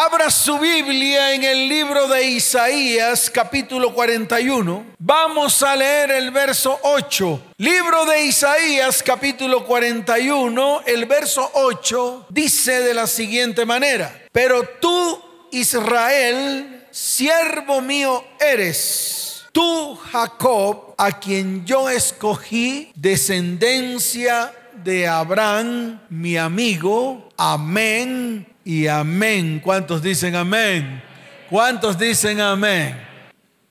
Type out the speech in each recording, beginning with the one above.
Abra su Biblia en el libro de Isaías capítulo 41. Vamos a leer el verso 8. Libro de Isaías capítulo 41, el verso 8 dice de la siguiente manera. Pero tú, Israel, siervo mío eres. Tú, Jacob, a quien yo escogí, descendencia de Abraham, mi amigo. Amén y amén. ¿Cuántos dicen amén? ¿Cuántos dicen amén?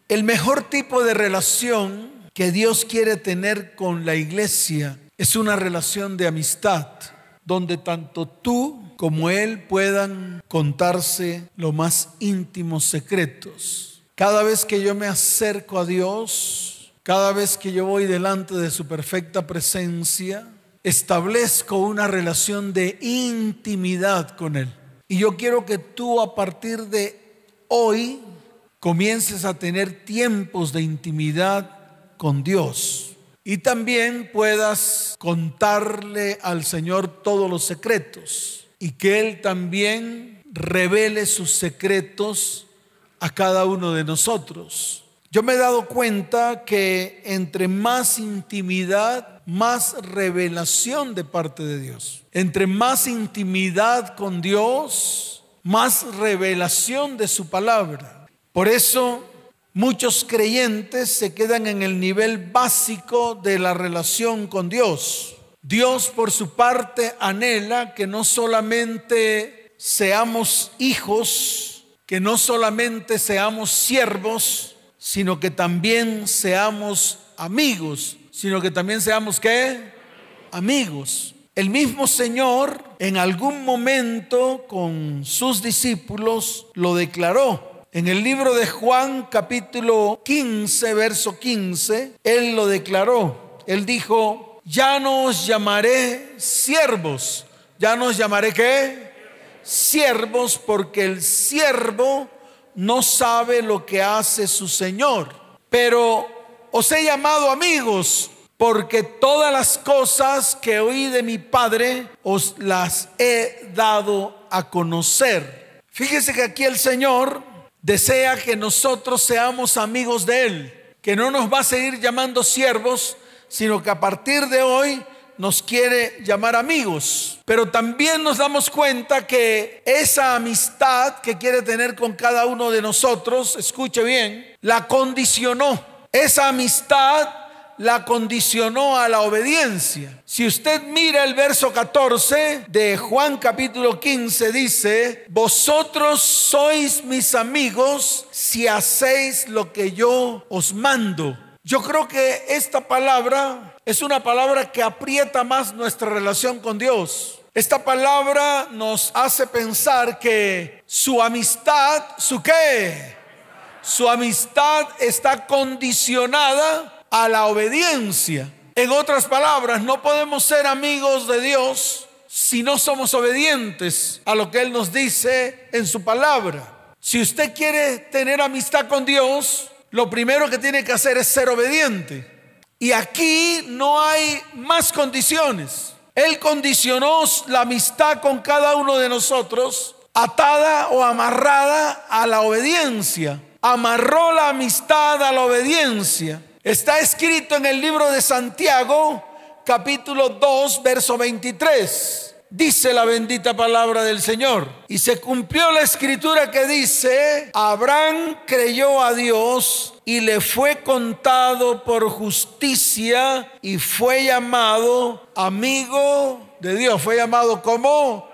El mejor tipo de relación que Dios quiere tener con la iglesia es una relación de amistad, donde tanto tú como Él puedan contarse los más íntimos secretos. Cada vez que yo me acerco a Dios, cada vez que yo voy delante de su perfecta presencia, establezco una relación de intimidad con Él. Y yo quiero que tú a partir de hoy comiences a tener tiempos de intimidad con Dios. Y también puedas contarle al Señor todos los secretos. Y que Él también revele sus secretos a cada uno de nosotros. Yo me he dado cuenta que entre más intimidad, más revelación de parte de Dios. Entre más intimidad con Dios, más revelación de su palabra. Por eso muchos creyentes se quedan en el nivel básico de la relación con Dios. Dios por su parte anhela que no solamente seamos hijos, que no solamente seamos siervos, sino que también seamos amigos, sino que también seamos qué? Amigos. El mismo Señor en algún momento con sus discípulos lo declaró. En el libro de Juan capítulo 15, verso 15, Él lo declaró. Él dijo, ya no os llamaré siervos, ya no os llamaré qué? Siervos porque el siervo no sabe lo que hace su Señor. Pero os he llamado amigos porque todas las cosas que oí de mi Padre os las he dado a conocer. Fíjese que aquí el Señor desea que nosotros seamos amigos de Él, que no nos va a seguir llamando siervos, sino que a partir de hoy nos quiere llamar amigos. Pero también nos damos cuenta que esa amistad que quiere tener con cada uno de nosotros, escuche bien, la condicionó. Esa amistad la condicionó a la obediencia. Si usted mira el verso 14 de Juan capítulo 15, dice, vosotros sois mis amigos si hacéis lo que yo os mando. Yo creo que esta palabra es una palabra que aprieta más nuestra relación con Dios. Esta palabra nos hace pensar que su amistad, su qué, su amistad está condicionada a la obediencia. En otras palabras, no podemos ser amigos de Dios si no somos obedientes a lo que Él nos dice en su palabra. Si usted quiere tener amistad con Dios, lo primero que tiene que hacer es ser obediente. Y aquí no hay más condiciones. Él condicionó la amistad con cada uno de nosotros atada o amarrada a la obediencia. Amarró la amistad a la obediencia. Está escrito en el libro de Santiago, capítulo 2, verso 23. Dice la bendita palabra del Señor. Y se cumplió la escritura que dice, Abraham creyó a Dios y le fue contado por justicia y fue llamado amigo de Dios. Fue llamado como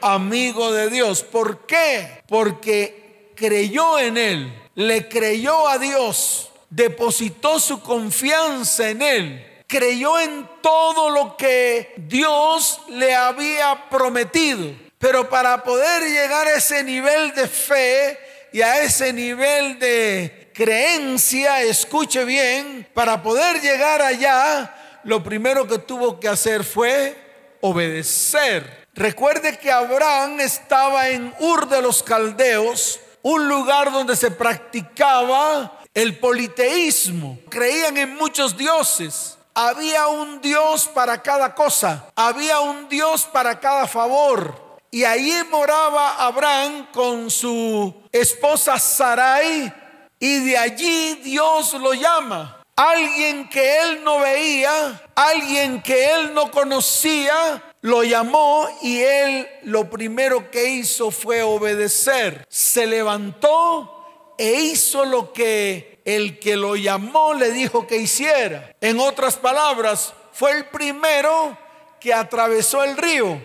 amigo de Dios. ¿Por qué? Porque creyó en él, le creyó a Dios depositó su confianza en Él, creyó en todo lo que Dios le había prometido. Pero para poder llegar a ese nivel de fe y a ese nivel de creencia, escuche bien, para poder llegar allá, lo primero que tuvo que hacer fue obedecer. Recuerde que Abraham estaba en Ur de los Caldeos, un lugar donde se practicaba el politeísmo. Creían en muchos dioses. Había un Dios para cada cosa. Había un Dios para cada favor. y allí moraba Abraham con su esposa Sarai y de allí Dios lo llama. Alguien que él no veía, alguien que él no conocía, lo llamó y él lo primero que hizo fue obedecer. Se levantó e hizo lo que el que lo llamó le dijo que hiciera. En otras palabras, fue el primero que atravesó el río.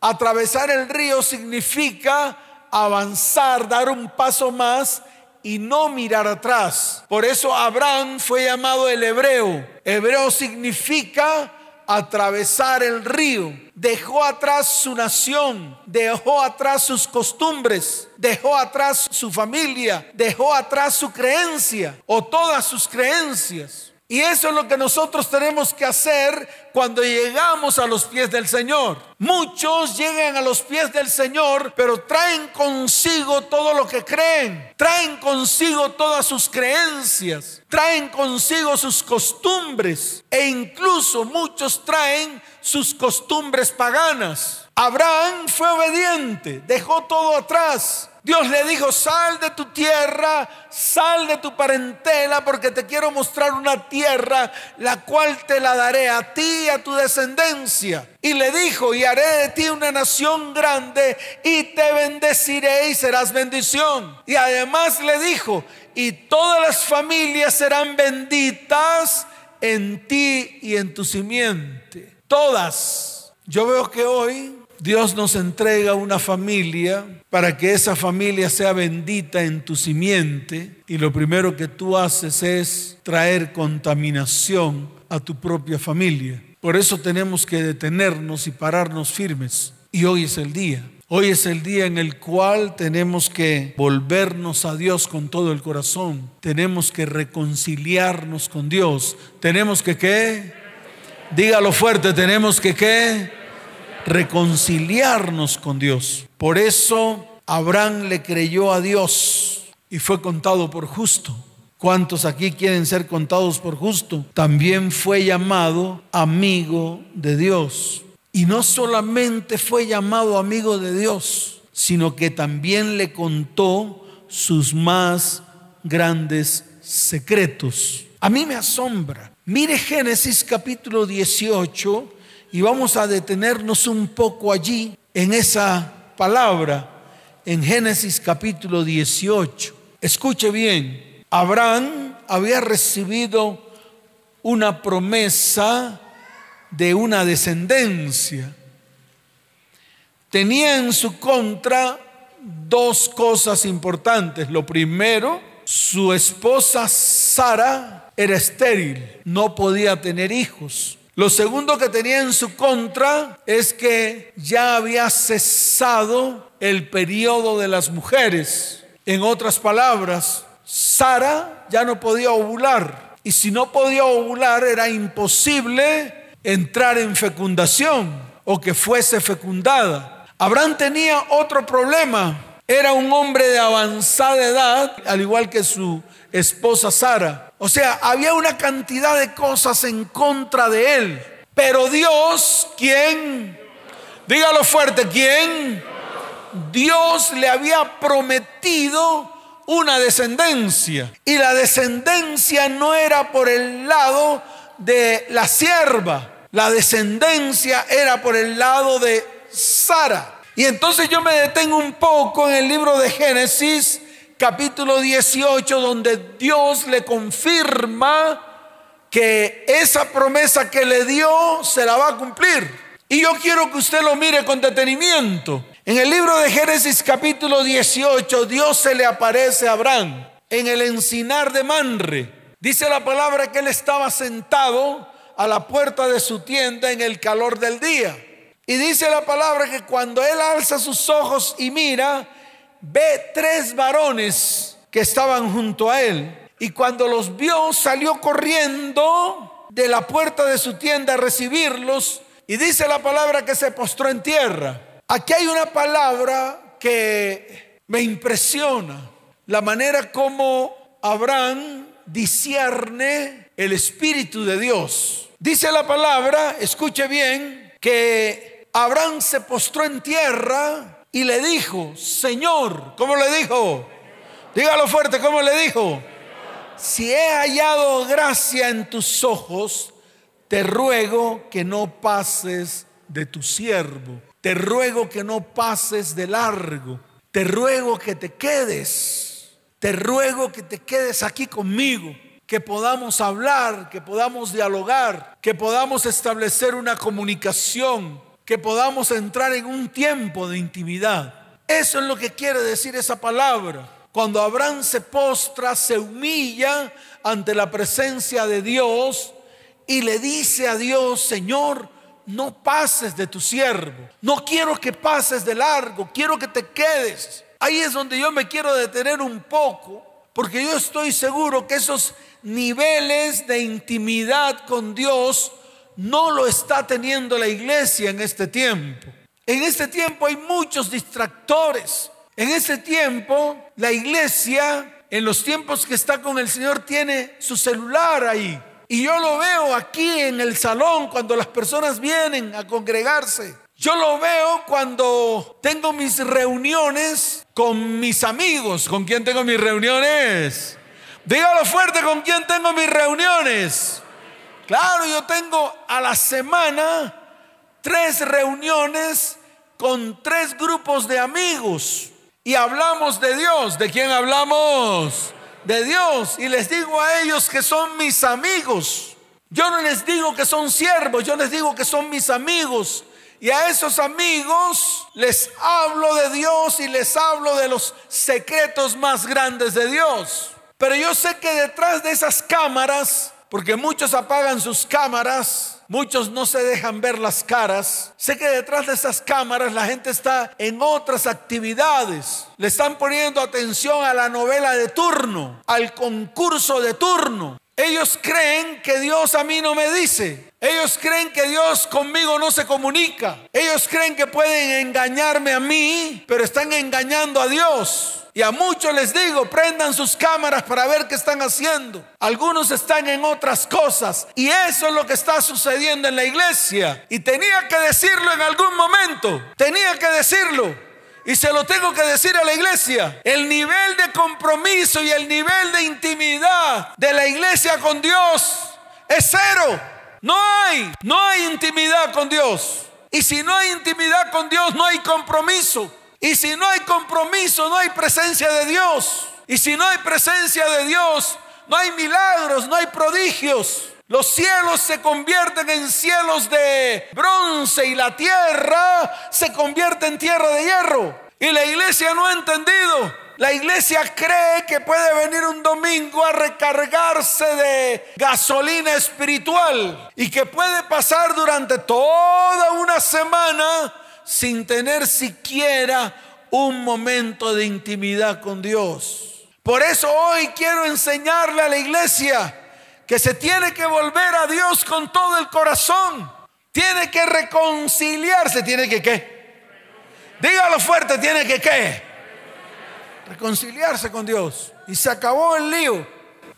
Atravesar el río significa avanzar, dar un paso más y no mirar atrás. Por eso Abraham fue llamado el hebreo. Hebreo significa atravesar el río. Dejó atrás su nación, dejó atrás sus costumbres, dejó atrás su familia, dejó atrás su creencia o todas sus creencias. Y eso es lo que nosotros tenemos que hacer cuando llegamos a los pies del Señor. Muchos llegan a los pies del Señor, pero traen consigo todo lo que creen, traen consigo todas sus creencias, traen consigo sus costumbres e incluso muchos traen sus costumbres paganas. Abraham fue obediente, dejó todo atrás Dios le dijo, sal de tu tierra, sal de tu parentela, porque te quiero mostrar una tierra, la cual te la daré a ti y a tu descendencia. Y le dijo, y haré de ti una nación grande, y te bendeciré y serás bendición. Y además le dijo, y todas las familias serán benditas en ti y en tu simiente. Todas. Yo veo que hoy Dios nos entrega una familia para que esa familia sea bendita en tu simiente y lo primero que tú haces es traer contaminación a tu propia familia. Por eso tenemos que detenernos y pararnos firmes. Y hoy es el día. Hoy es el día en el cual tenemos que volvernos a Dios con todo el corazón. Tenemos que reconciliarnos con Dios. Tenemos que qué? Dígalo fuerte, tenemos que qué? reconciliarnos con Dios. Por eso Abraham le creyó a Dios y fue contado por justo. ¿Cuántos aquí quieren ser contados por justo? También fue llamado amigo de Dios. Y no solamente fue llamado amigo de Dios, sino que también le contó sus más grandes secretos. A mí me asombra. Mire Génesis capítulo 18, y vamos a detenernos un poco allí en esa palabra en Génesis capítulo 18. Escuche bien, Abraham había recibido una promesa de una descendencia. Tenía en su contra dos cosas importantes. Lo primero, su esposa Sara era estéril, no podía tener hijos. Lo segundo que tenía en su contra es que ya había cesado el periodo de las mujeres. En otras palabras, Sara ya no podía ovular. Y si no podía ovular era imposible entrar en fecundación o que fuese fecundada. Abraham tenía otro problema. Era un hombre de avanzada edad, al igual que su esposa Sara. O sea, había una cantidad de cosas en contra de él. Pero Dios, ¿quién? Dígalo fuerte, ¿quién? Dios le había prometido una descendencia. Y la descendencia no era por el lado de la sierva. La descendencia era por el lado de Sara. Y entonces yo me detengo un poco en el libro de Génesis capítulo 18, donde Dios le confirma que esa promesa que le dio se la va a cumplir. Y yo quiero que usted lo mire con detenimiento. En el libro de Génesis capítulo 18, Dios se le aparece a Abraham en el encinar de Manre. Dice la palabra que él estaba sentado a la puerta de su tienda en el calor del día. Y dice la palabra que cuando él alza sus ojos y mira, ve tres varones que estaban junto a él. Y cuando los vio, salió corriendo de la puerta de su tienda a recibirlos. Y dice la palabra que se postró en tierra. Aquí hay una palabra que me impresiona. La manera como Abraham discierne el Espíritu de Dios. Dice la palabra, escuche bien, que Abraham se postró en tierra y le dijo, Señor, ¿cómo le dijo? Dígalo fuerte, ¿cómo le dijo? Si he hallado gracia en tus ojos, te ruego que no pases de tu siervo, te ruego que no pases de largo, te ruego que te quedes, te ruego que te quedes aquí conmigo. Que podamos hablar, que podamos dialogar, que podamos establecer una comunicación, que podamos entrar en un tiempo de intimidad. Eso es lo que quiere decir esa palabra. Cuando Abraham se postra, se humilla ante la presencia de Dios y le dice a Dios, Señor, no pases de tu siervo. No quiero que pases de largo, quiero que te quedes. Ahí es donde yo me quiero detener un poco, porque yo estoy seguro que esos niveles de intimidad con Dios no lo está teniendo la iglesia en este tiempo. En este tiempo hay muchos distractores. En este tiempo la iglesia, en los tiempos que está con el Señor, tiene su celular ahí. Y yo lo veo aquí en el salón cuando las personas vienen a congregarse. Yo lo veo cuando tengo mis reuniones con mis amigos. ¿Con quién tengo mis reuniones? Dígalo fuerte con quién tengo mis reuniones. Claro, yo tengo a la semana tres reuniones con tres grupos de amigos y hablamos de Dios. ¿De quién hablamos? De Dios. Y les digo a ellos que son mis amigos. Yo no les digo que son siervos, yo les digo que son mis amigos. Y a esos amigos les hablo de Dios y les hablo de los secretos más grandes de Dios. Pero yo sé que detrás de esas cámaras, porque muchos apagan sus cámaras, muchos no se dejan ver las caras, sé que detrás de esas cámaras la gente está en otras actividades. Le están poniendo atención a la novela de turno, al concurso de turno. Ellos creen que Dios a mí no me dice. Ellos creen que Dios conmigo no se comunica. Ellos creen que pueden engañarme a mí, pero están engañando a Dios. Y a muchos les digo, prendan sus cámaras para ver qué están haciendo. Algunos están en otras cosas. Y eso es lo que está sucediendo en la iglesia. Y tenía que decirlo en algún momento. Tenía que decirlo. Y se lo tengo que decir a la iglesia. El nivel de compromiso y el nivel de intimidad de la iglesia con Dios es cero. No hay, no hay intimidad con Dios. Y si no hay intimidad con Dios, no hay compromiso. Y si no hay compromiso, no hay presencia de Dios. Y si no hay presencia de Dios, no hay milagros, no hay prodigios. Los cielos se convierten en cielos de bronce y la tierra se convierte en tierra de hierro. Y la iglesia no ha entendido. La iglesia cree que puede venir un domingo a recargarse de gasolina espiritual y que puede pasar durante toda una semana sin tener siquiera un momento de intimidad con Dios. Por eso hoy quiero enseñarle a la iglesia que se tiene que volver a Dios con todo el corazón. Tiene que reconciliarse, tiene que qué. Dígalo fuerte, tiene que qué. Reconciliarse con Dios. Y se acabó el lío.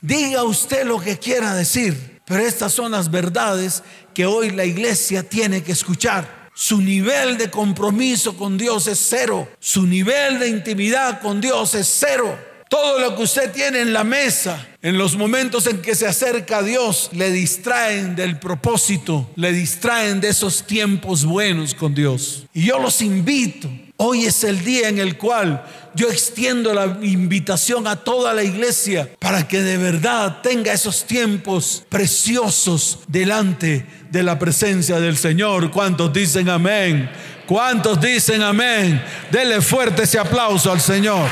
Diga usted lo que quiera decir, pero estas son las verdades que hoy la iglesia tiene que escuchar. Su nivel de compromiso con Dios es cero. Su nivel de intimidad con Dios es cero. Todo lo que usted tiene en la mesa, en los momentos en que se acerca a Dios, le distraen del propósito, le distraen de esos tiempos buenos con Dios. Y yo los invito. Hoy es el día en el cual yo extiendo la invitación a toda la iglesia para que de verdad tenga esos tiempos preciosos delante de la presencia del Señor. ¿Cuántos dicen amén? ¿Cuántos dicen amén? Dele fuerte ese aplauso al Señor.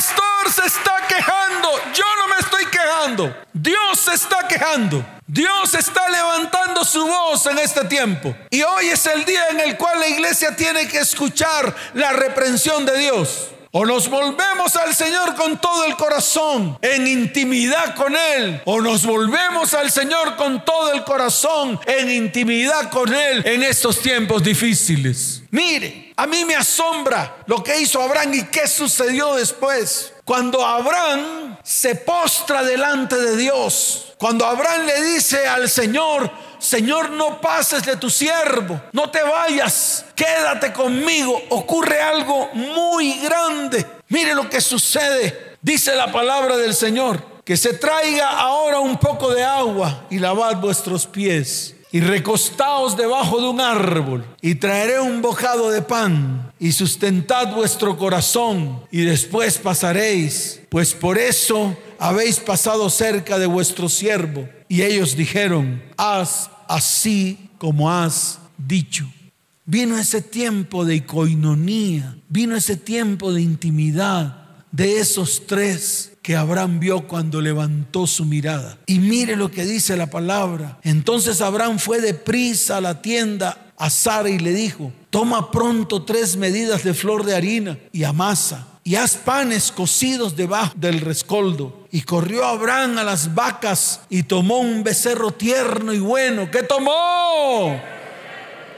Pastor, se está quejando. Yo no me estoy quejando. Dios se está quejando. Dios está levantando su voz en este tiempo. Y hoy es el día en el cual la iglesia tiene que escuchar la reprensión de Dios. O nos volvemos al Señor con todo el corazón, en intimidad con Él. O nos volvemos al Señor con todo el corazón, en intimidad con Él en estos tiempos difíciles. Mire, a mí me asombra lo que hizo Abraham y qué sucedió después. Cuando Abraham se postra delante de Dios, cuando Abraham le dice al Señor, Señor, no pases de tu siervo, no te vayas, quédate conmigo, ocurre algo muy grande. Mire lo que sucede, dice la palabra del Señor, que se traiga ahora un poco de agua y lavad vuestros pies y recostaos debajo de un árbol, y traeré un bocado de pan, y sustentad vuestro corazón, y después pasaréis, pues por eso habéis pasado cerca de vuestro siervo. Y ellos dijeron, haz así como has dicho. Vino ese tiempo de coinonía, vino ese tiempo de intimidad de esos tres que Abraham vio cuando levantó su mirada. Y mire lo que dice la palabra. Entonces Abraham fue deprisa a la tienda a Sara y le dijo, toma pronto tres medidas de flor de harina y amasa y haz panes cocidos debajo del rescoldo. Y corrió Abraham a las vacas y tomó un becerro tierno y bueno. ¿Qué tomó?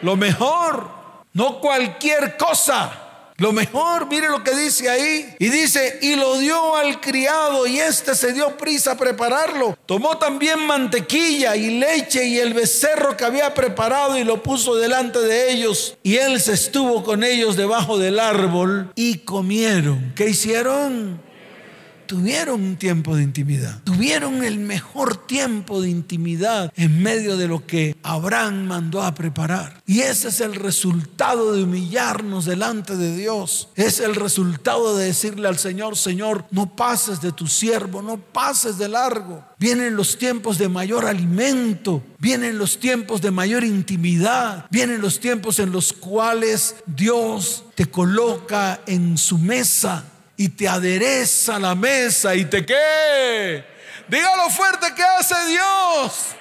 Lo mejor, no cualquier cosa. Lo mejor, mire lo que dice ahí. Y dice, y lo dio al criado y éste se dio prisa a prepararlo. Tomó también mantequilla y leche y el becerro que había preparado y lo puso delante de ellos. Y él se estuvo con ellos debajo del árbol y comieron. ¿Qué hicieron? Tuvieron un tiempo de intimidad. Tuvieron el mejor tiempo de intimidad en medio de lo que Abraham mandó a preparar. Y ese es el resultado de humillarnos delante de Dios. Es el resultado de decirle al Señor, Señor, no pases de tu siervo, no pases de largo. Vienen los tiempos de mayor alimento, vienen los tiempos de mayor intimidad, vienen los tiempos en los cuales Dios te coloca en su mesa y te adereza la mesa y te qué. Dígalo fuerte que hace Dios.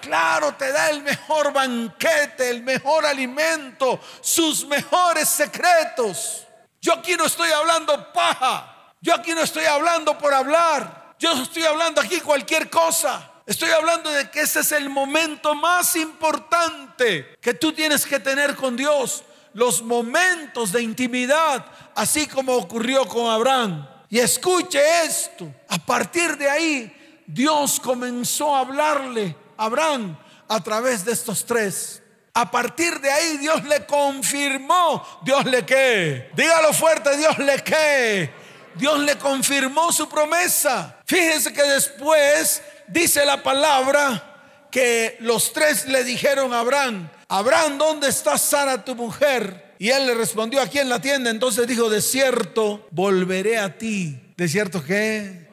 Claro, te da el mejor banquete, el mejor alimento, sus mejores secretos. Yo aquí no estoy hablando paja. Yo aquí no estoy hablando por hablar. Yo estoy hablando aquí cualquier cosa. Estoy hablando de que ese es el momento más importante que tú tienes que tener con Dios los momentos de intimidad, así como ocurrió con Abraham. Y escuche esto, a partir de ahí Dios comenzó a hablarle a Abraham a través de estos tres. A partir de ahí Dios le confirmó, Dios le qué, dígalo fuerte, Dios le qué, Dios le confirmó su promesa. Fíjense que después dice la palabra que los tres le dijeron a Abraham, Abraham, ¿dónde está Sara tu mujer? Y él le respondió, aquí en la tienda. Entonces dijo, de cierto, volveré a ti. ¿De cierto qué?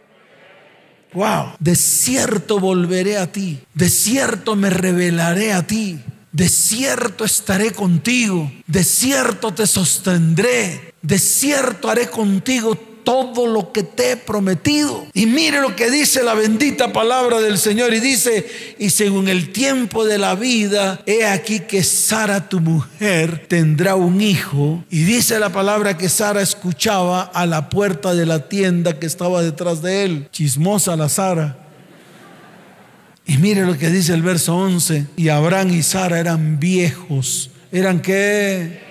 Wow, de cierto volveré a ti. De cierto me revelaré a ti. De cierto estaré contigo. De cierto te sostendré. De cierto haré contigo todo lo que te he prometido. Y mire lo que dice la bendita palabra del Señor. Y dice, y según el tiempo de la vida, he aquí que Sara, tu mujer, tendrá un hijo. Y dice la palabra que Sara escuchaba a la puerta de la tienda que estaba detrás de él. Chismosa la Sara. Y mire lo que dice el verso 11. Y Abraham y Sara eran viejos. ¿Eran qué?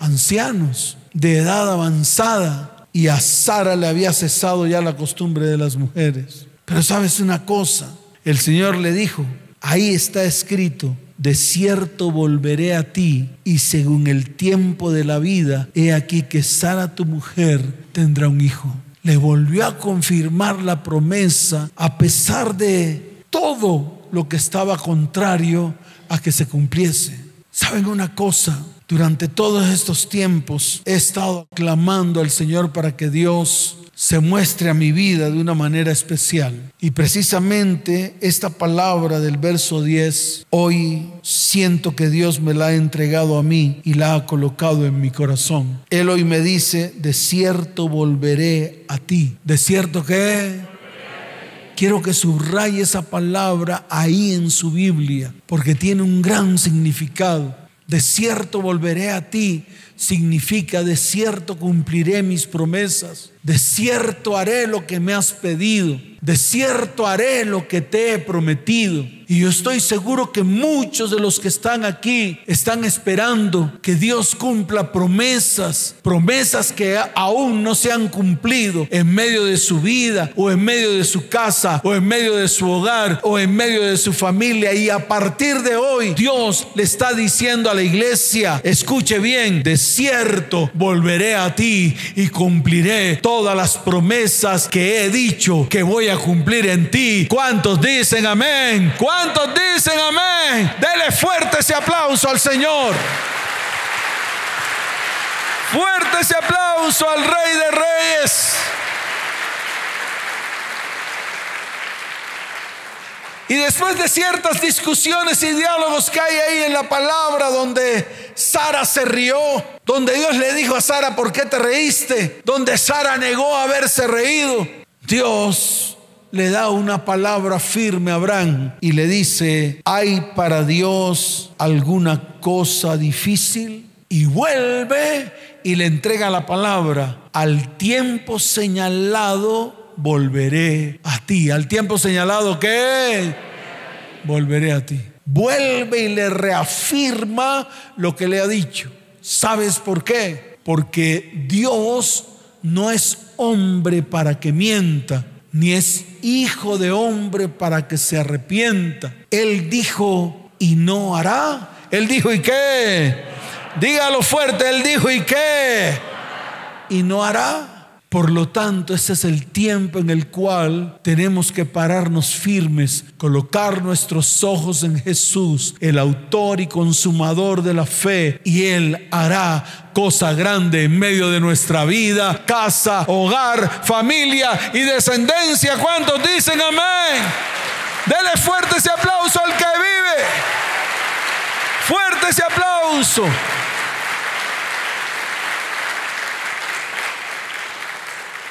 Ancianos, de edad avanzada y a Sara le había cesado ya la costumbre de las mujeres. Pero sabes una cosa, el Señor le dijo, ahí está escrito, de cierto volveré a ti y según el tiempo de la vida, he aquí que Sara tu mujer tendrá un hijo. Le volvió a confirmar la promesa a pesar de todo lo que estaba contrario a que se cumpliese. ¿Saben una cosa? Durante todos estos tiempos he estado clamando al Señor para que Dios se muestre a mi vida de una manera especial. Y precisamente esta palabra del verso 10, hoy siento que Dios me la ha entregado a mí y la ha colocado en mi corazón. Él hoy me dice, de cierto volveré a ti. ¿De cierto que? Quiero que subraye esa palabra ahí en su Biblia, porque tiene un gran significado. De cierto volveré a ti significa de cierto cumpliré mis promesas. De cierto haré lo que me has pedido. de cierto haré lo que te he prometido. Y yo estoy seguro que muchos de los que están aquí están esperando que Dios cumpla promesas, promesas que aún no se han cumplido en medio de su vida o en medio de su casa o en medio de su hogar o en medio de su familia. Y a partir de hoy Dios le está diciendo a la iglesia, escuche bien, de cierto volveré a ti y cumpliré todas las promesas que he dicho que voy a cumplir en ti. ¿Cuántos dicen amén? ¿Cuántos dicen amén? Dele fuerte ese aplauso al Señor. Fuerte ese aplauso al Rey de Reyes. Y después de ciertas discusiones y diálogos que hay ahí en la palabra donde Sara se rió, donde Dios le dijo a Sara, ¿por qué te reíste? Donde Sara negó haberse reído, Dios le da una palabra firme a Abraham y le dice, ¿hay para Dios alguna cosa difícil? Y vuelve y le entrega la palabra, al tiempo señalado volveré a ti. Al tiempo señalado, ¿qué? Volveré a ti. Vuelve y le reafirma lo que le ha dicho. ¿Sabes por qué? Porque Dios no es hombre para que mienta ni es hijo de hombre para que se arrepienta. Él dijo y no hará. Él dijo y qué. Dígalo fuerte, él dijo y qué. Y no hará. Por lo tanto, ese es el tiempo en el cual tenemos que pararnos firmes, colocar nuestros ojos en Jesús, el autor y consumador de la fe, y Él hará cosa grande en medio de nuestra vida, casa, hogar, familia y descendencia. ¿Cuántos dicen amén? Dele fuerte ese aplauso al que vive. Fuerte ese aplauso.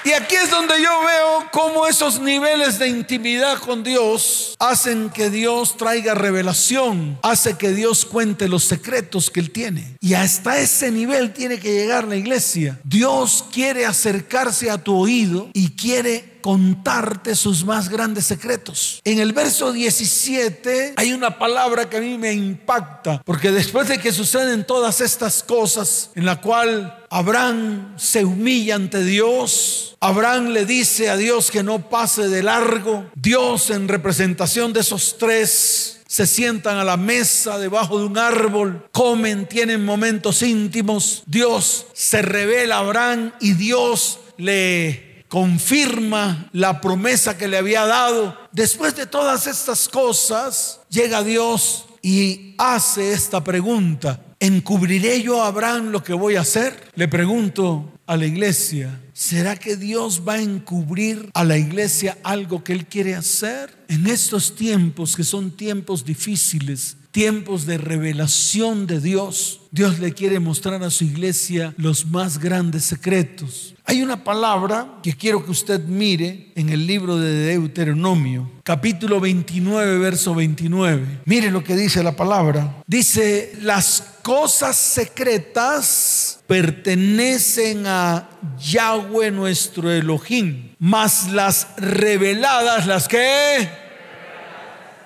Y aquí es donde yo veo cómo esos niveles de intimidad con Dios hacen que Dios traiga revelación, hace que Dios cuente los secretos que Él tiene. Y hasta ese nivel tiene que llegar la iglesia. Dios quiere acercarse a tu oído y quiere contarte sus más grandes secretos. En el verso 17 hay una palabra que a mí me impacta, porque después de que suceden todas estas cosas, en la cual Abraham se humilla ante Dios, Abraham le dice a Dios que no pase de largo, Dios en representación de esos tres se sientan a la mesa debajo de un árbol, comen, tienen momentos íntimos. Dios se revela a Abraham y Dios le confirma la promesa que le había dado. Después de todas estas cosas, llega Dios y hace esta pregunta. ¿Encubriré yo a Abraham lo que voy a hacer? Le pregunto a la iglesia, ¿será que Dios va a encubrir a la iglesia algo que Él quiere hacer? En estos tiempos que son tiempos difíciles, tiempos de revelación de Dios, Dios le quiere mostrar a su iglesia los más grandes secretos. Hay una palabra que quiero que usted mire en el libro de Deuteronomio, capítulo 29, verso 29. Mire lo que dice la palabra. Dice, las cosas secretas pertenecen a Yahweh nuestro Elohim, mas las reveladas, las que...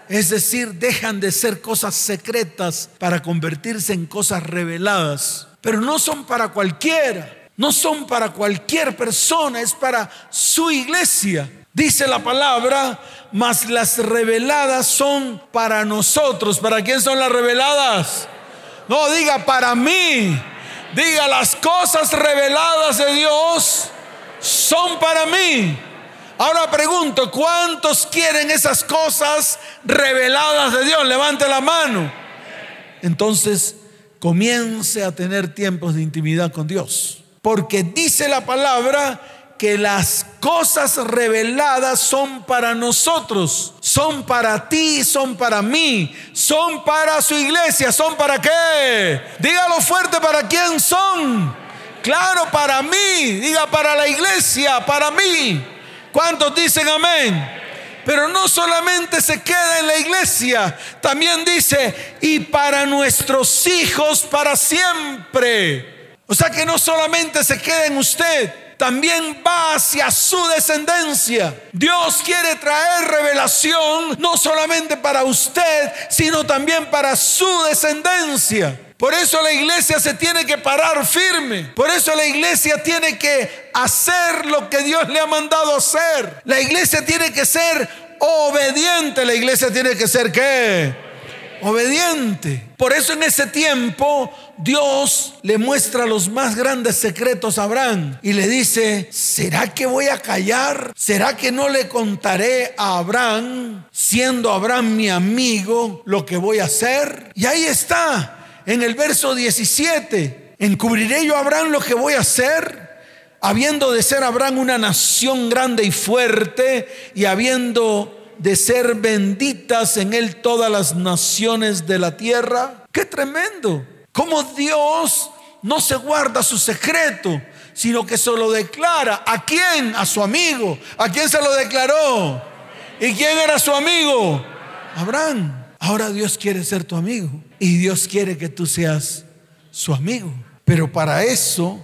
Es decir, dejan de ser cosas secretas para convertirse en cosas reveladas. Pero no son para cualquiera no son para cualquier persona, es para su iglesia. Dice la palabra, mas las reveladas son para nosotros. ¿Para quién son las reveladas? No, diga para mí. Diga las cosas reveladas de Dios son para mí. Ahora pregunto, ¿cuántos quieren esas cosas reveladas de Dios? Levante la mano. Entonces, comience a tener tiempos de intimidad con Dios. Porque dice la palabra que las cosas reveladas son para nosotros, son para ti, son para mí, son para su iglesia, son para qué. Dígalo fuerte, ¿para quién son? Claro, para mí, diga para la iglesia, para mí. ¿Cuántos dicen amén? Pero no solamente se queda en la iglesia, también dice, y para nuestros hijos para siempre. O sea que no solamente se queda en usted, también va hacia su descendencia. Dios quiere traer revelación no solamente para usted, sino también para su descendencia. Por eso la iglesia se tiene que parar firme. Por eso la iglesia tiene que hacer lo que Dios le ha mandado hacer. La iglesia tiene que ser obediente. La iglesia tiene que ser qué? Obediente. Por eso en ese tiempo Dios le muestra los más grandes secretos a Abraham y le dice, ¿será que voy a callar? ¿Será que no le contaré a Abraham, siendo Abraham mi amigo, lo que voy a hacer? Y ahí está, en el verso 17, ¿encubriré yo a Abraham lo que voy a hacer? Habiendo de ser Abraham una nación grande y fuerte y habiendo de ser benditas en él todas las naciones de la tierra. Qué tremendo. Como Dios no se guarda su secreto, sino que se lo declara. ¿A quién? A su amigo. ¿A quién se lo declaró? ¿Y quién era su amigo? Abraham. Ahora Dios quiere ser tu amigo y Dios quiere que tú seas su amigo. Pero para eso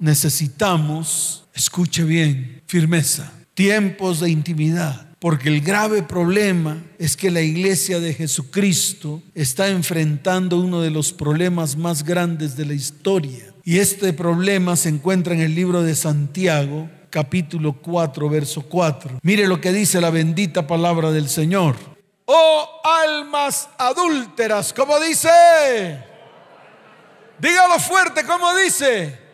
necesitamos, escuche bien, firmeza, tiempos de intimidad porque el grave problema es que la iglesia de Jesucristo está enfrentando uno de los problemas más grandes de la historia. Y este problema se encuentra en el libro de Santiago, capítulo 4, verso 4. Mire lo que dice la bendita palabra del Señor. Oh almas adúlteras, como dice. Dígalo fuerte, como dice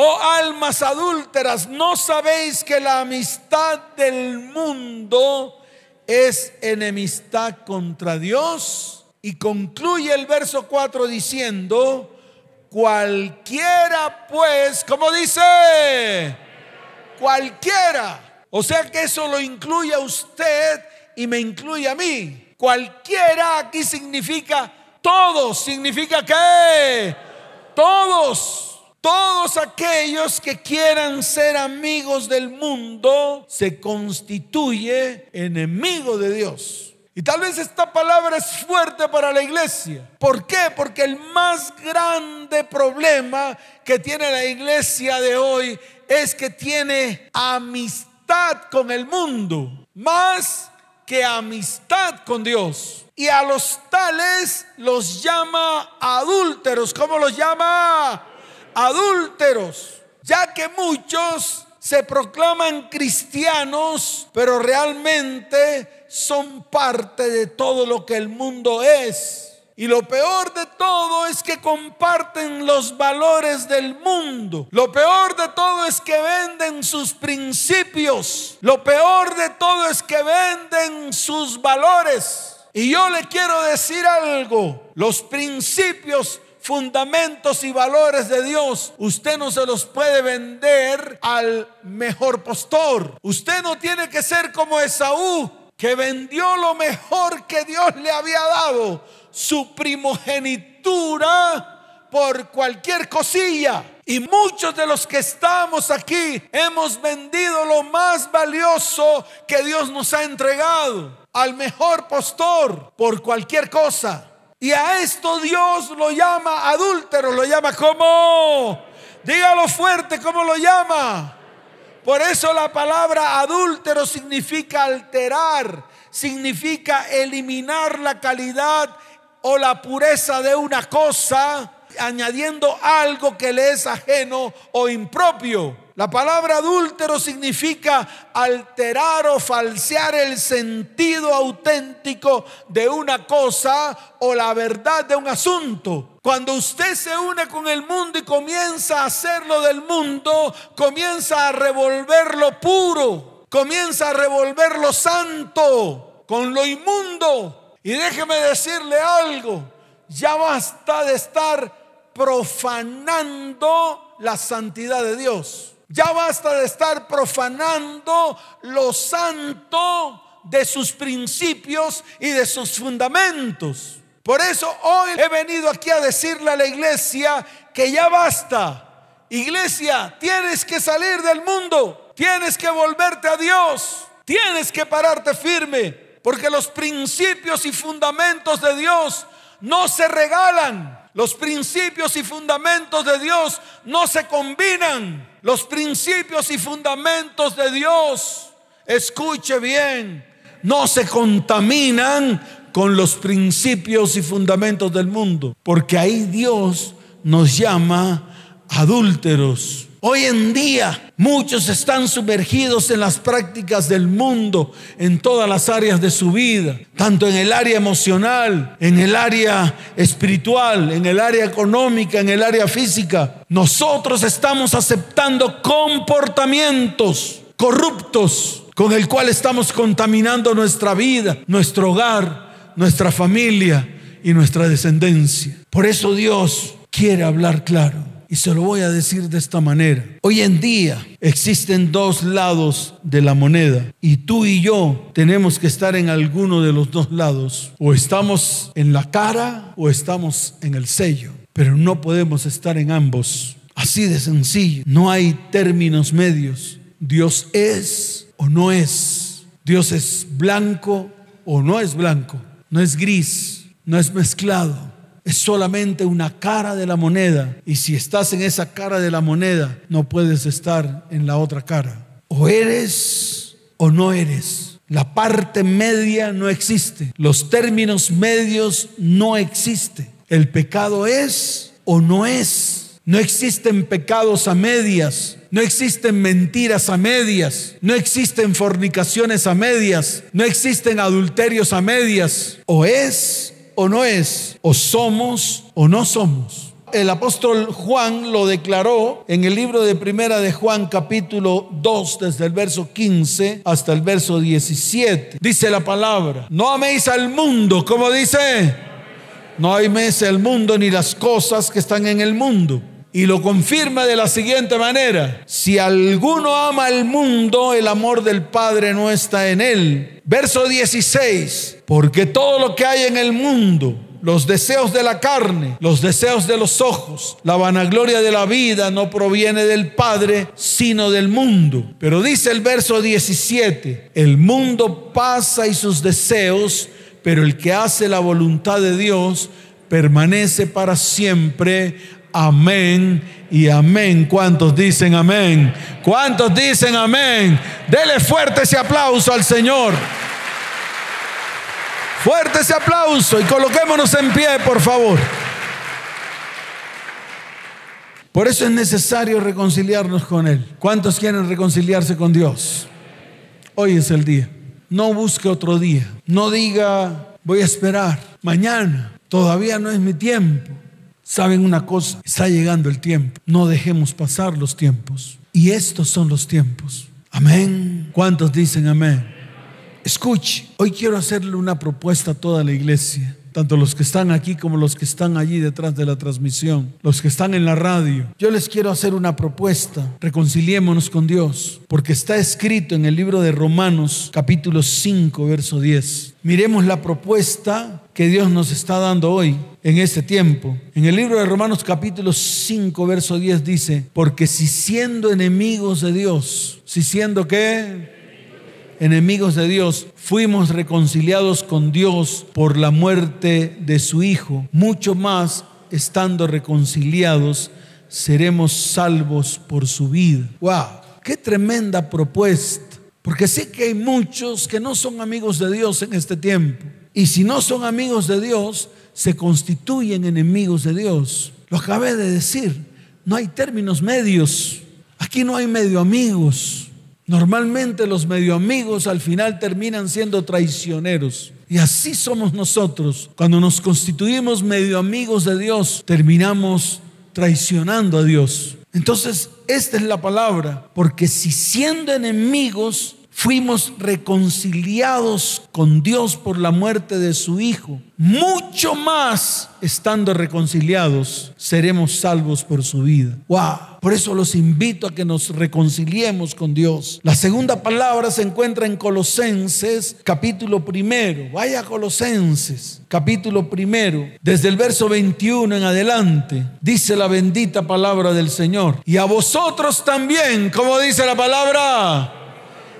Oh almas adúlteras, ¿no sabéis que la amistad del mundo es enemistad contra Dios? Y concluye el verso 4 diciendo, cualquiera pues, como dice, cualquiera. O sea que eso lo incluye a usted y me incluye a mí. Cualquiera aquí significa todos, significa que todos todos aquellos que quieran ser amigos del mundo se constituye enemigo de Dios. Y tal vez esta palabra es fuerte para la iglesia. ¿Por qué? Porque el más grande problema que tiene la iglesia de hoy es que tiene amistad con el mundo, más que amistad con Dios. Y a los tales los llama adúlteros. ¿Cómo los llama? Adúlteros, ya que muchos se proclaman cristianos, pero realmente son parte de todo lo que el mundo es. Y lo peor de todo es que comparten los valores del mundo. Lo peor de todo es que venden sus principios. Lo peor de todo es que venden sus valores. Y yo le quiero decir algo. Los principios fundamentos y valores de Dios, usted no se los puede vender al mejor postor. Usted no tiene que ser como Esaú, que vendió lo mejor que Dios le había dado, su primogenitura, por cualquier cosilla. Y muchos de los que estamos aquí hemos vendido lo más valioso que Dios nos ha entregado al mejor postor por cualquier cosa. Y a esto Dios lo llama adúltero, lo llama como, dígalo fuerte, ¿cómo lo llama? Por eso la palabra adúltero significa alterar, significa eliminar la calidad o la pureza de una cosa, añadiendo algo que le es ajeno o impropio. La palabra adúltero significa alterar o falsear el sentido auténtico de una cosa o la verdad de un asunto. Cuando usted se une con el mundo y comienza a hacerlo del mundo, comienza a revolver lo puro, comienza a revolver lo santo con lo inmundo. Y déjeme decirle algo, ya basta de estar profanando la santidad de Dios. Ya basta de estar profanando lo santo de sus principios y de sus fundamentos. Por eso hoy he venido aquí a decirle a la iglesia que ya basta. Iglesia, tienes que salir del mundo, tienes que volverte a Dios, tienes que pararte firme, porque los principios y fundamentos de Dios no se regalan, Los principios y fundamentos de Dios no se combinan. Los principios y fundamentos de Dios, escuche bien, no se contaminan con los principios y fundamentos del mundo, porque ahí Dios nos llama adúlteros. Hoy en día muchos están sumergidos en las prácticas del mundo en todas las áreas de su vida, tanto en el área emocional, en el área espiritual, en el área económica, en el área física. Nosotros estamos aceptando comportamientos corruptos con el cual estamos contaminando nuestra vida, nuestro hogar, nuestra familia y nuestra descendencia. Por eso Dios quiere hablar claro. Y se lo voy a decir de esta manera. Hoy en día existen dos lados de la moneda y tú y yo tenemos que estar en alguno de los dos lados. O estamos en la cara o estamos en el sello. Pero no podemos estar en ambos. Así de sencillo. No hay términos medios. Dios es o no es. Dios es blanco o no es blanco. No es gris. No es mezclado es solamente una cara de la moneda. Y si estás en esa cara de la moneda, no puedes estar en la otra cara. O eres o no eres. La parte media no existe. Los términos medios no existen. El pecado es o no es. No existen pecados a medias. No existen mentiras a medias. No existen fornicaciones a medias. No existen adulterios a medias. O es o no es, o somos o no somos. El apóstol Juan lo declaró en el libro de Primera de Juan capítulo 2 desde el verso 15 hasta el verso 17. Dice la palabra, no améis al mundo, como dice, no améis al mundo ni las cosas que están en el mundo. Y lo confirma de la siguiente manera, si alguno ama al mundo, el amor del Padre no está en él. Verso 16, porque todo lo que hay en el mundo, los deseos de la carne, los deseos de los ojos, la vanagloria de la vida no proviene del Padre, sino del mundo. Pero dice el verso 17, el mundo pasa y sus deseos, pero el que hace la voluntad de Dios permanece para siempre. Amén y amén. ¿Cuántos dicen amén? ¿Cuántos dicen amén? Dele fuerte ese aplauso al Señor. Fuerte ese aplauso y coloquémonos en pie, por favor. Por eso es necesario reconciliarnos con Él. ¿Cuántos quieren reconciliarse con Dios? Hoy es el día. No busque otro día. No diga, voy a esperar. Mañana. Todavía no es mi tiempo. Saben una cosa, está llegando el tiempo. No dejemos pasar los tiempos. Y estos son los tiempos. Amén. ¿Cuántos dicen amén? Escuche, hoy quiero hacerle una propuesta a toda la iglesia tanto los que están aquí como los que están allí detrás de la transmisión, los que están en la radio. Yo les quiero hacer una propuesta. Reconciliémonos con Dios, porque está escrito en el libro de Romanos capítulo 5, verso 10. Miremos la propuesta que Dios nos está dando hoy en este tiempo. En el libro de Romanos capítulo 5, verso 10 dice, porque si siendo enemigos de Dios, si siendo que enemigos de Dios, fuimos reconciliados con Dios por la muerte de su Hijo, mucho más estando reconciliados, seremos salvos por su vida. ¡Wow! ¡Qué tremenda propuesta! Porque sé que hay muchos que no son amigos de Dios en este tiempo. Y si no son amigos de Dios, se constituyen enemigos de Dios. Lo acabé de decir. No hay términos medios. Aquí no hay medio amigos. Normalmente los medio amigos al final terminan siendo traicioneros. Y así somos nosotros. Cuando nos constituimos medio amigos de Dios, terminamos traicionando a Dios. Entonces, esta es la palabra, porque si siendo enemigos fuimos reconciliados con Dios por la muerte de su Hijo, mucho más estando reconciliados seremos salvos por su vida. Wow. Por eso los invito a que nos reconciliemos con Dios. La segunda palabra se encuentra en Colosenses capítulo primero. Vaya Colosenses capítulo primero. Desde el verso 21 en adelante dice la bendita palabra del Señor. Y a vosotros también, como dice la palabra,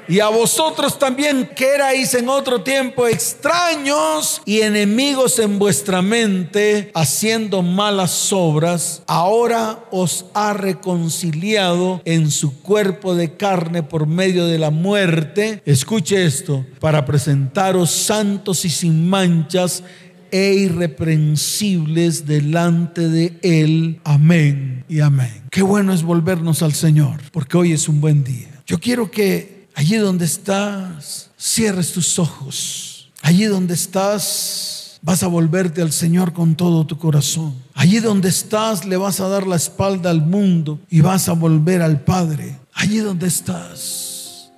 Y a vosotros también que erais en otro tiempo extraños y enemigos en vuestra mente, haciendo malas obras, ahora os ha reconciliado en su cuerpo de carne por medio de la muerte. Escuche esto, para presentaros santos y sin manchas e irreprensibles delante de Él. Amén y amén. Qué bueno es volvernos al Señor, porque hoy es un buen día. Yo quiero que Allí donde estás, cierres tus ojos. Allí donde estás, vas a volverte al Señor con todo tu corazón. Allí donde estás, le vas a dar la espalda al mundo y vas a volver al Padre. Allí donde estás.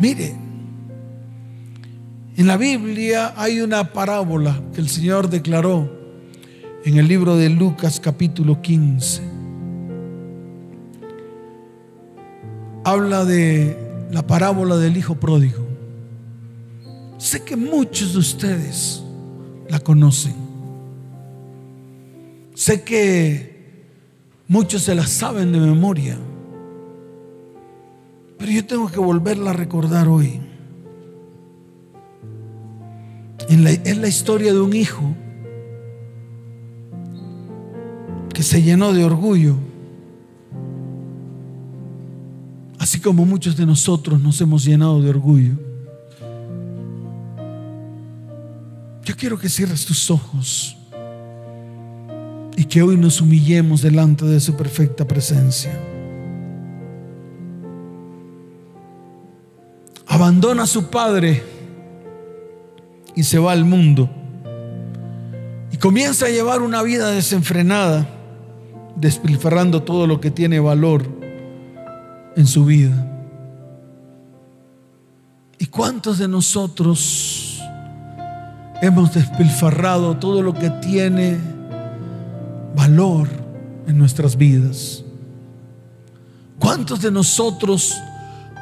Mire, en la Biblia hay una parábola que el Señor declaró en el libro de Lucas capítulo 15. Habla de la parábola del Hijo Pródigo. Sé que muchos de ustedes la conocen. Sé que muchos se la saben de memoria. Pero yo tengo que volverla a recordar hoy. es la historia de un hijo que se llenó de orgullo Así como muchos de nosotros nos hemos llenado de orgullo. Yo quiero que cierres tus ojos y que hoy nos humillemos delante de su perfecta presencia. Abandona a su padre y se va al mundo y comienza a llevar una vida desenfrenada, despilfarrando todo lo que tiene valor en su vida. ¿Y cuántos de nosotros hemos despilfarrado todo lo que tiene valor en nuestras vidas? ¿Cuántos de nosotros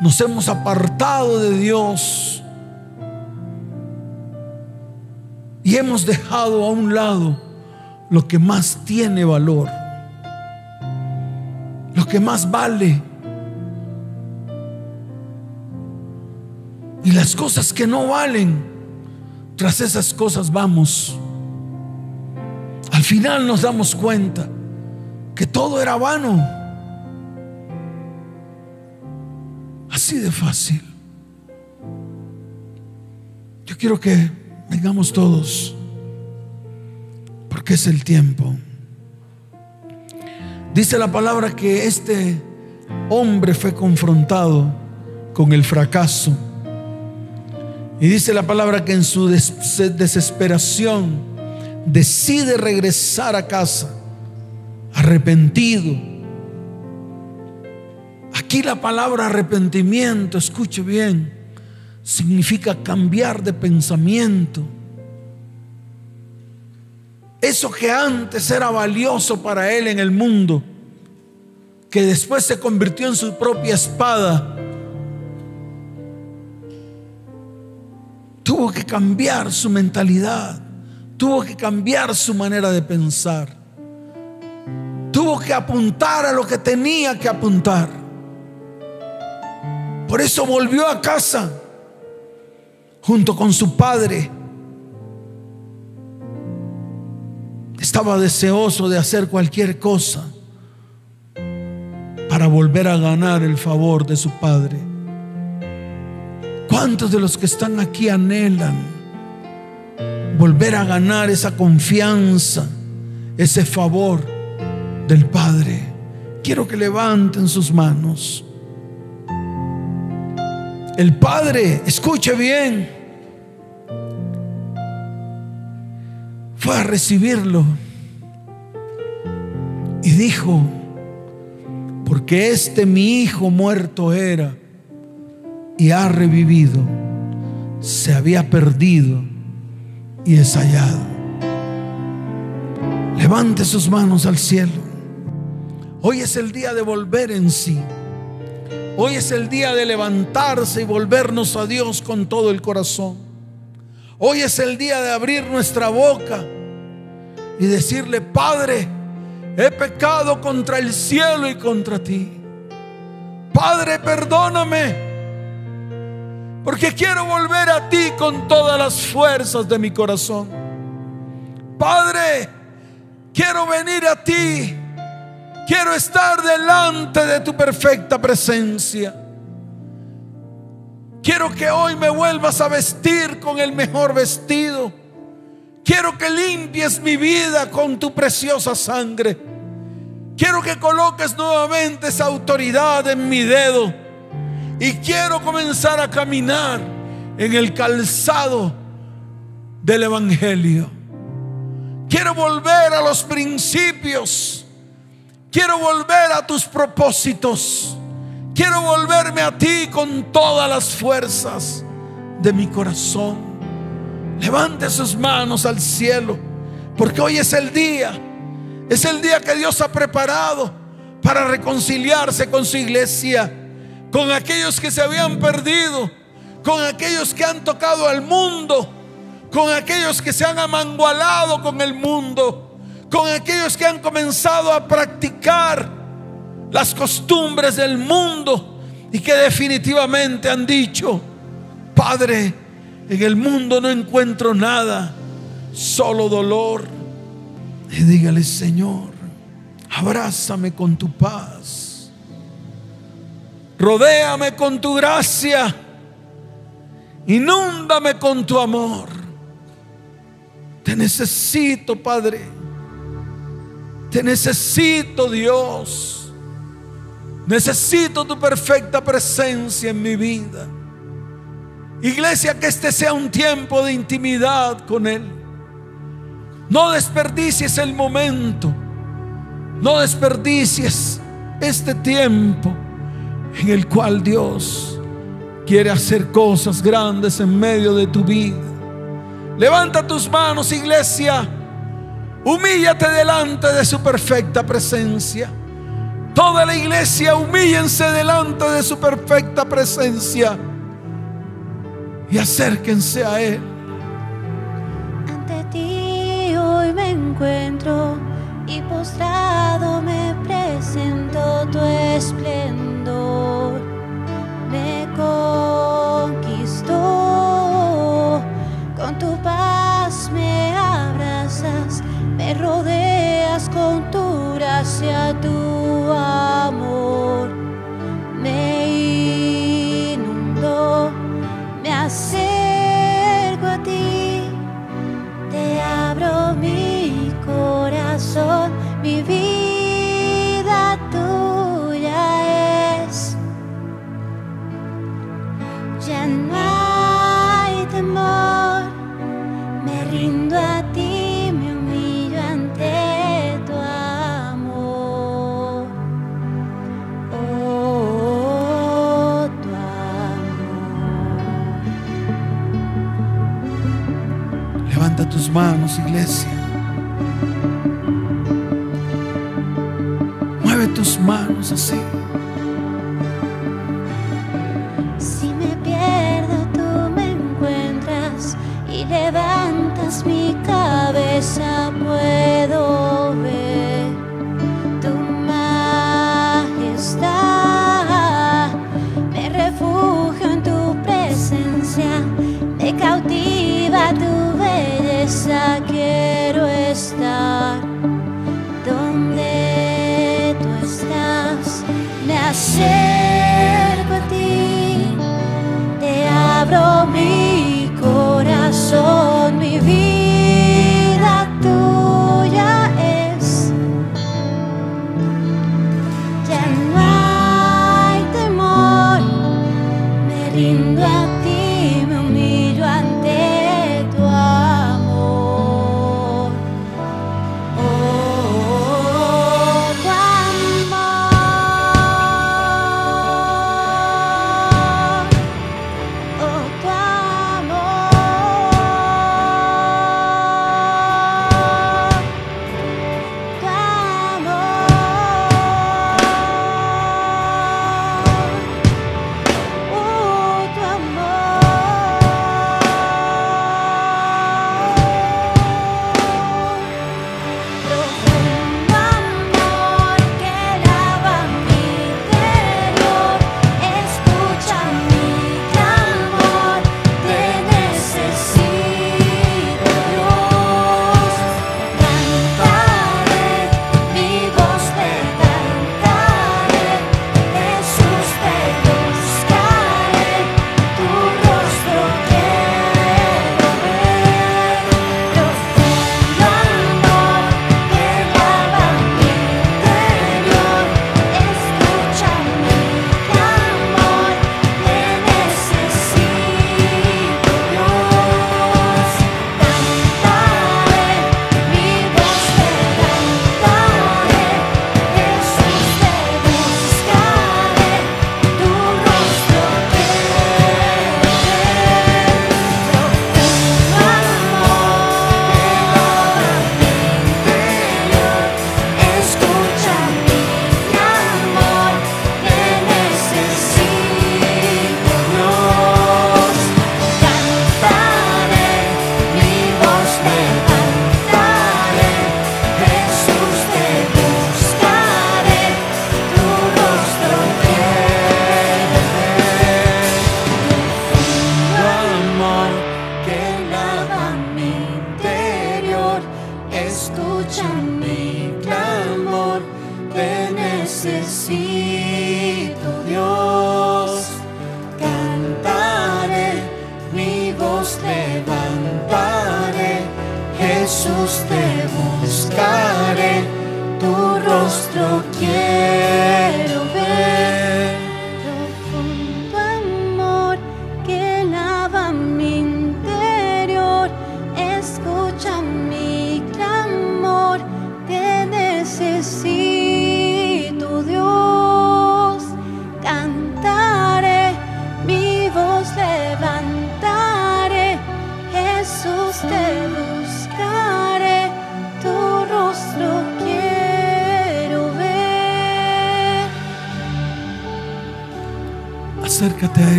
nos hemos apartado de Dios y hemos dejado a un lado lo que más tiene valor, lo que más vale? Y las cosas que no valen, tras esas cosas vamos. Al final nos damos cuenta que todo era vano. Así de fácil. Yo quiero que vengamos todos, porque es el tiempo. Dice la palabra que este hombre fue confrontado con el fracaso y dice la palabra que en su desesperación decide regresar a casa, arrepentido. Aquí la palabra arrepentimiento, escuche bien, significa cambiar de pensamiento. Eso que antes era valioso para él en el mundo, que después se convirtió en su propia espada, tuvo que cambiar su mentalidad, tuvo que cambiar su manera de pensar, tuvo que apuntar a lo que tenía que apuntar. Por eso volvió a casa junto con su padre. Estaba deseoso de hacer cualquier cosa para volver a ganar el favor de su padre. ¿Cuántos de los que están aquí anhelan volver a ganar esa confianza, ese favor del Padre? Quiero que levanten sus manos. El Padre, escuche bien, fue a recibirlo y dijo, porque este mi hijo muerto era y ha revivido, se había perdido y es hallado. Levante sus manos al cielo. Hoy es el día de volver en sí. Hoy es el día de levantarse y volvernos a Dios con todo el corazón. Hoy es el día de abrir nuestra boca y decirle, Padre, he pecado contra el cielo y contra ti. Padre, perdóname Porque quiero volver a ti con todas las fuerzas de mi corazón. Padre, quiero venir a ti. Quiero estar delante de tu perfecta presencia. Quiero que hoy me vuelvas a vestir con el mejor vestido. Quiero que limpies mi vida con tu preciosa sangre. Quiero que coloques nuevamente esa autoridad en mi dedo. Y quiero comenzar a caminar en el calzado del Evangelio. Quiero volver a los principios. Quiero volver a tus propósitos. Quiero volverme a ti con todas las fuerzas de mi corazón. Levante sus manos al cielo, porque hoy es el día. Es el día que Dios ha preparado para reconciliarse con su iglesia, con aquellos que se habían perdido, con aquellos que han tocado al mundo, con aquellos que se han amangualado con el mundo, con aquellos que han comenzado a practicar las costumbres del mundo y que definitivamente han dicho, Padre, en el mundo no encuentro nada, solo dolor. Y dígale, Señor, abrázame con tu paz, rodéame con tu gracia, inúndame con tu amor. Te necesito, Padre. Te necesito, Dios. Necesito tu perfecta presencia en mi vida. Iglesia, que este sea un tiempo de intimidad con Él. No desperdicies el momento. No desperdicies este tiempo en el cual Dios quiere hacer cosas grandes en medio de tu vida. Levanta tus manos, iglesia. Humíllate delante de su perfecta presencia. Toda la iglesia humíllense delante de su perfecta presencia y acérquense a Él. Ante ti hoy me encuentro y postrado me presento tu esplendor. Me conquistó, con tu paz me abrazas, me rodeas con tu gracia, tu amor me inundó, me acerco manos, iglesia. Mueve tus manos así.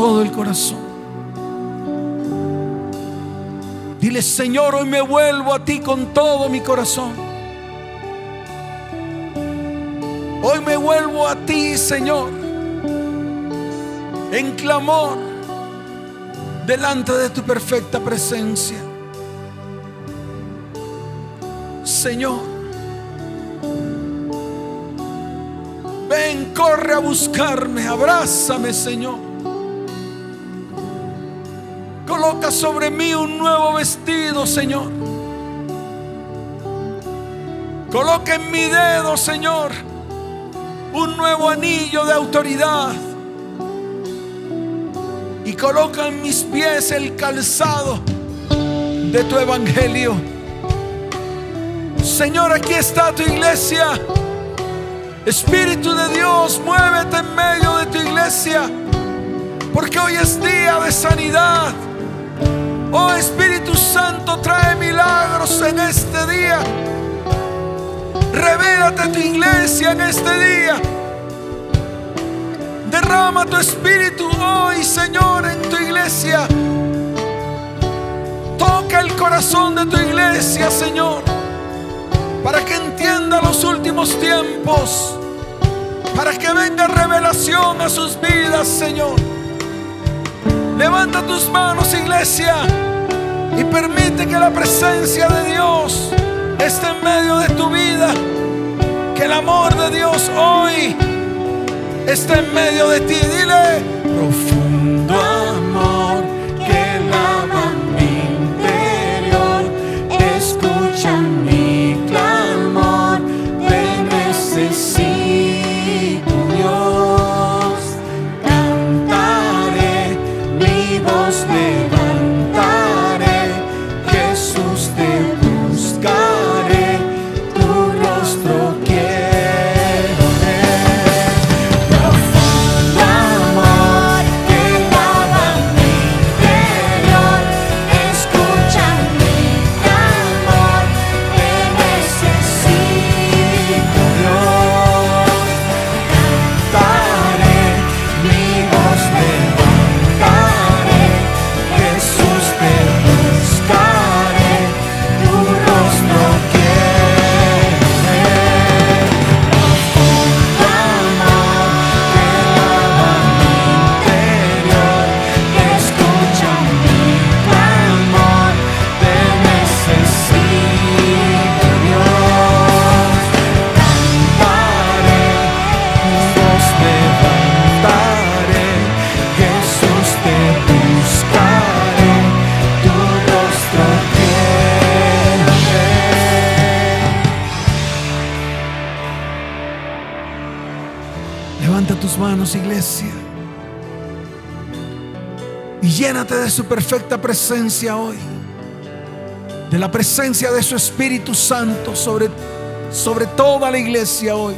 Todo el corazón. Dile, Señor, hoy me vuelvo a ti con todo mi corazón. Hoy me vuelvo a ti, Señor, en clamor delante de tu perfecta presencia. Señor, ven, corre a buscarme, abrázame, Señor. Coloca sobre mí un nuevo vestido, Señor. Coloca en mi dedo, Señor, un nuevo anillo de autoridad. Y coloca en mis pies el calzado de tu evangelio. Señor, aquí está tu iglesia. Espíritu de Dios, muévete en medio de tu iglesia. Porque hoy es día de sanidad. Oh Espíritu Santo, trae milagros en este día. Revélate tu iglesia en este día. Derrama tu espíritu hoy, Señor, en tu iglesia. Toca el corazón de tu iglesia, Señor, para que entienda los últimos tiempos, para que venga revelación a sus vidas, Señor. Levanta tus manos, iglesia, y permite que la presencia de Dios esté en medio de tu vida. Que el amor de Dios hoy esté en medio de ti. Dile, profundo presencia hoy. De la presencia de su Espíritu Santo sobre, sobre toda la iglesia hoy.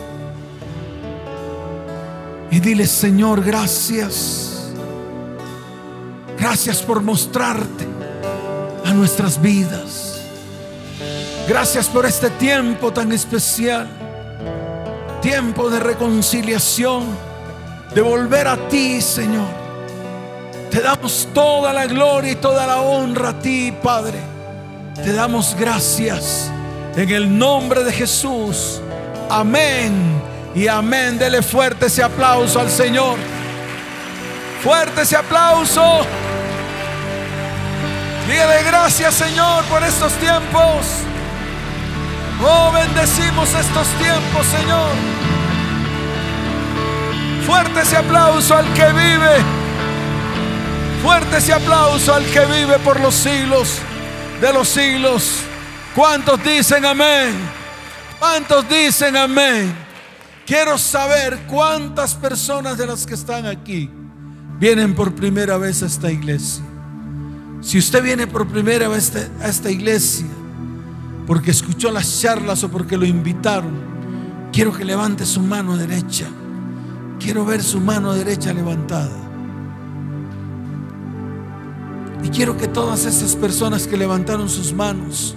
Y dile, Señor, gracias. Gracias por mostrarte a nuestras vidas. Gracias por este tiempo tan especial. Tiempo de reconciliación. De volver a ti, Señor. Te damos toda la gloria y toda la honra a ti, Padre. Te damos gracias en el nombre de Jesús. Amén y amén. Dele fuerte ese aplauso al Señor. Fuerte ese aplauso. Dígale gracias Señor por estos tiempos. Oh, bendecimos estos tiempos, Señor. Fuerte ese aplauso al que vive. Fuerte ese aplauso al que vive por los siglos de los siglos. ¿Cuántos dicen amén? ¿Cuántos dicen amén? Quiero saber cuántas personas de las que están aquí vienen por primera vez a esta iglesia. Si usted viene por primera vez a esta iglesia, porque escuchó las charlas o porque lo invitaron, quiero que levante su mano derecha. Quiero ver su mano derecha levantada. Y quiero que todas esas personas que levantaron sus manos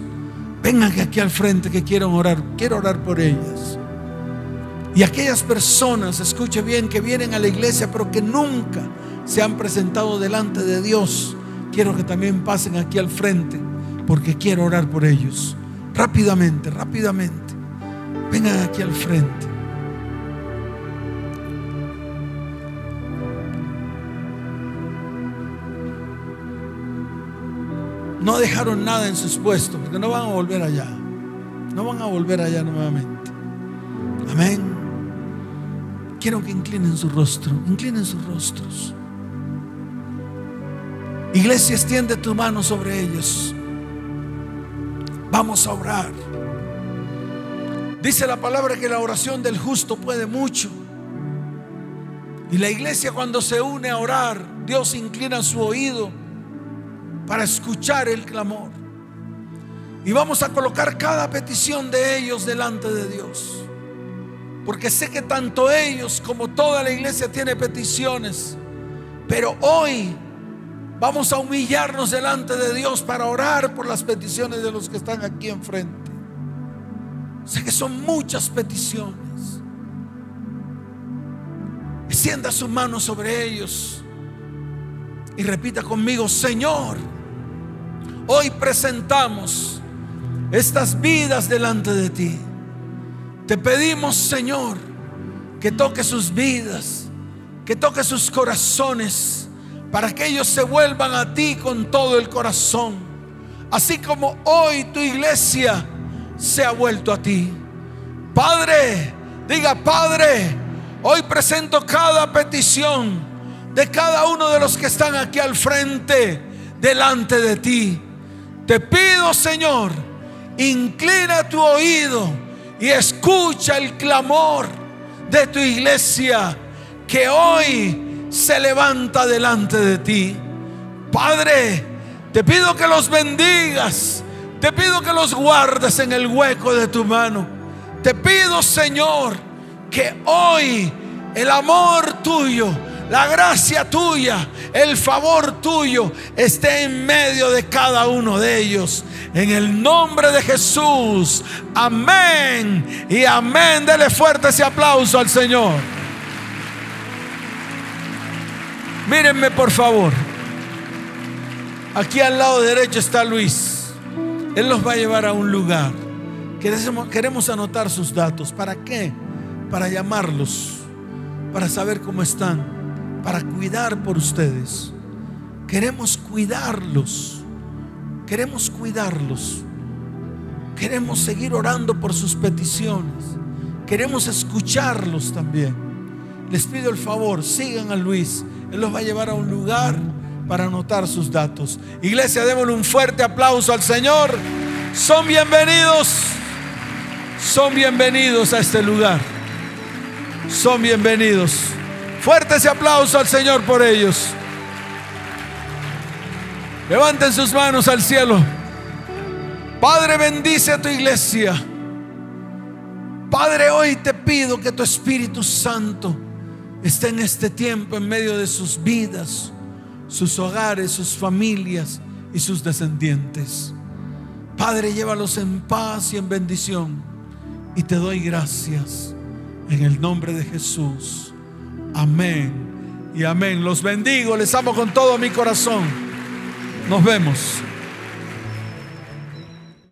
vengan aquí al frente que quieran orar. Quiero orar por ellas. Y aquellas personas, escuche bien, que vienen a la iglesia pero que nunca se han presentado delante de Dios quiero que también pasen aquí al frente porque quiero orar por ellos. Rápidamente, rápidamente. Vengan aquí al frente. No dejaron nada en sus puestos porque no van a volver allá. No van a volver allá nuevamente. Amén. Quiero que inclinen su rostro. Inclinen sus rostros. Iglesia, extiende tu mano sobre ellos. Vamos a orar. Dice la palabra que la oración del justo puede mucho. Y la iglesia cuando se une a orar, Dios inclina su oído para escuchar el clamor. Y vamos a colocar cada petición de ellos delante de Dios. Porque sé que tanto ellos como toda la iglesia tiene peticiones. Pero hoy Vamos a humillarnos delante de Dios para orar por las peticiones de los que están aquí enfrente. Sé que son muchas peticiones. Extienda su mano sobre ellos y repita conmigo, Señor, hoy presentamos estas vidas delante de ti. Te pedimos, Señor, que toque sus vidas, que toque sus corazones para que ellos se vuelvan a ti con todo el corazón. Así como hoy tu iglesia se ha vuelto a ti. Padre, diga Padre, hoy presento cada petición de cada uno de los que están aquí al frente, delante de ti. Te pido, Señor, inclina tu oído y escucha el clamor de tu iglesia que hoy se levanta delante de ti. Padre, te pido que los bendigas. Te pido que los guardes en el hueco de tu mano. Te pido, Señor, que hoy el amor tuyo, la gracia tuya, el favor tuyo esté en medio de cada uno de ellos. En el nombre de Jesús. Amén. Y amén. Dele fuerte ese aplauso al Señor. Mírenme por favor. Aquí al lado derecho está Luis. Él los va a llevar a un lugar. Queremos, queremos anotar sus datos. ¿Para qué? Para llamarlos. Para saber cómo están. Para cuidar por ustedes. Queremos cuidarlos. Queremos cuidarlos. Queremos seguir orando por sus peticiones. Queremos escucharlos también. Les pido el favor, sigan a Luis él los va a llevar a un lugar para anotar sus datos. Iglesia, démosle un fuerte aplauso al Señor. Son bienvenidos. Son bienvenidos a este lugar. Son bienvenidos. Fuerte ese aplauso al Señor por ellos. Levanten sus manos al cielo. Padre, bendice a tu iglesia. Padre, hoy te pido que tu Espíritu Santo está en este tiempo en medio de sus vidas, sus hogares, sus familias y sus descendientes. Padre, llévalos en paz y en bendición. Y te doy gracias en el nombre de Jesús. Amén y amén. Los bendigo, les amo con todo mi corazón. Nos vemos.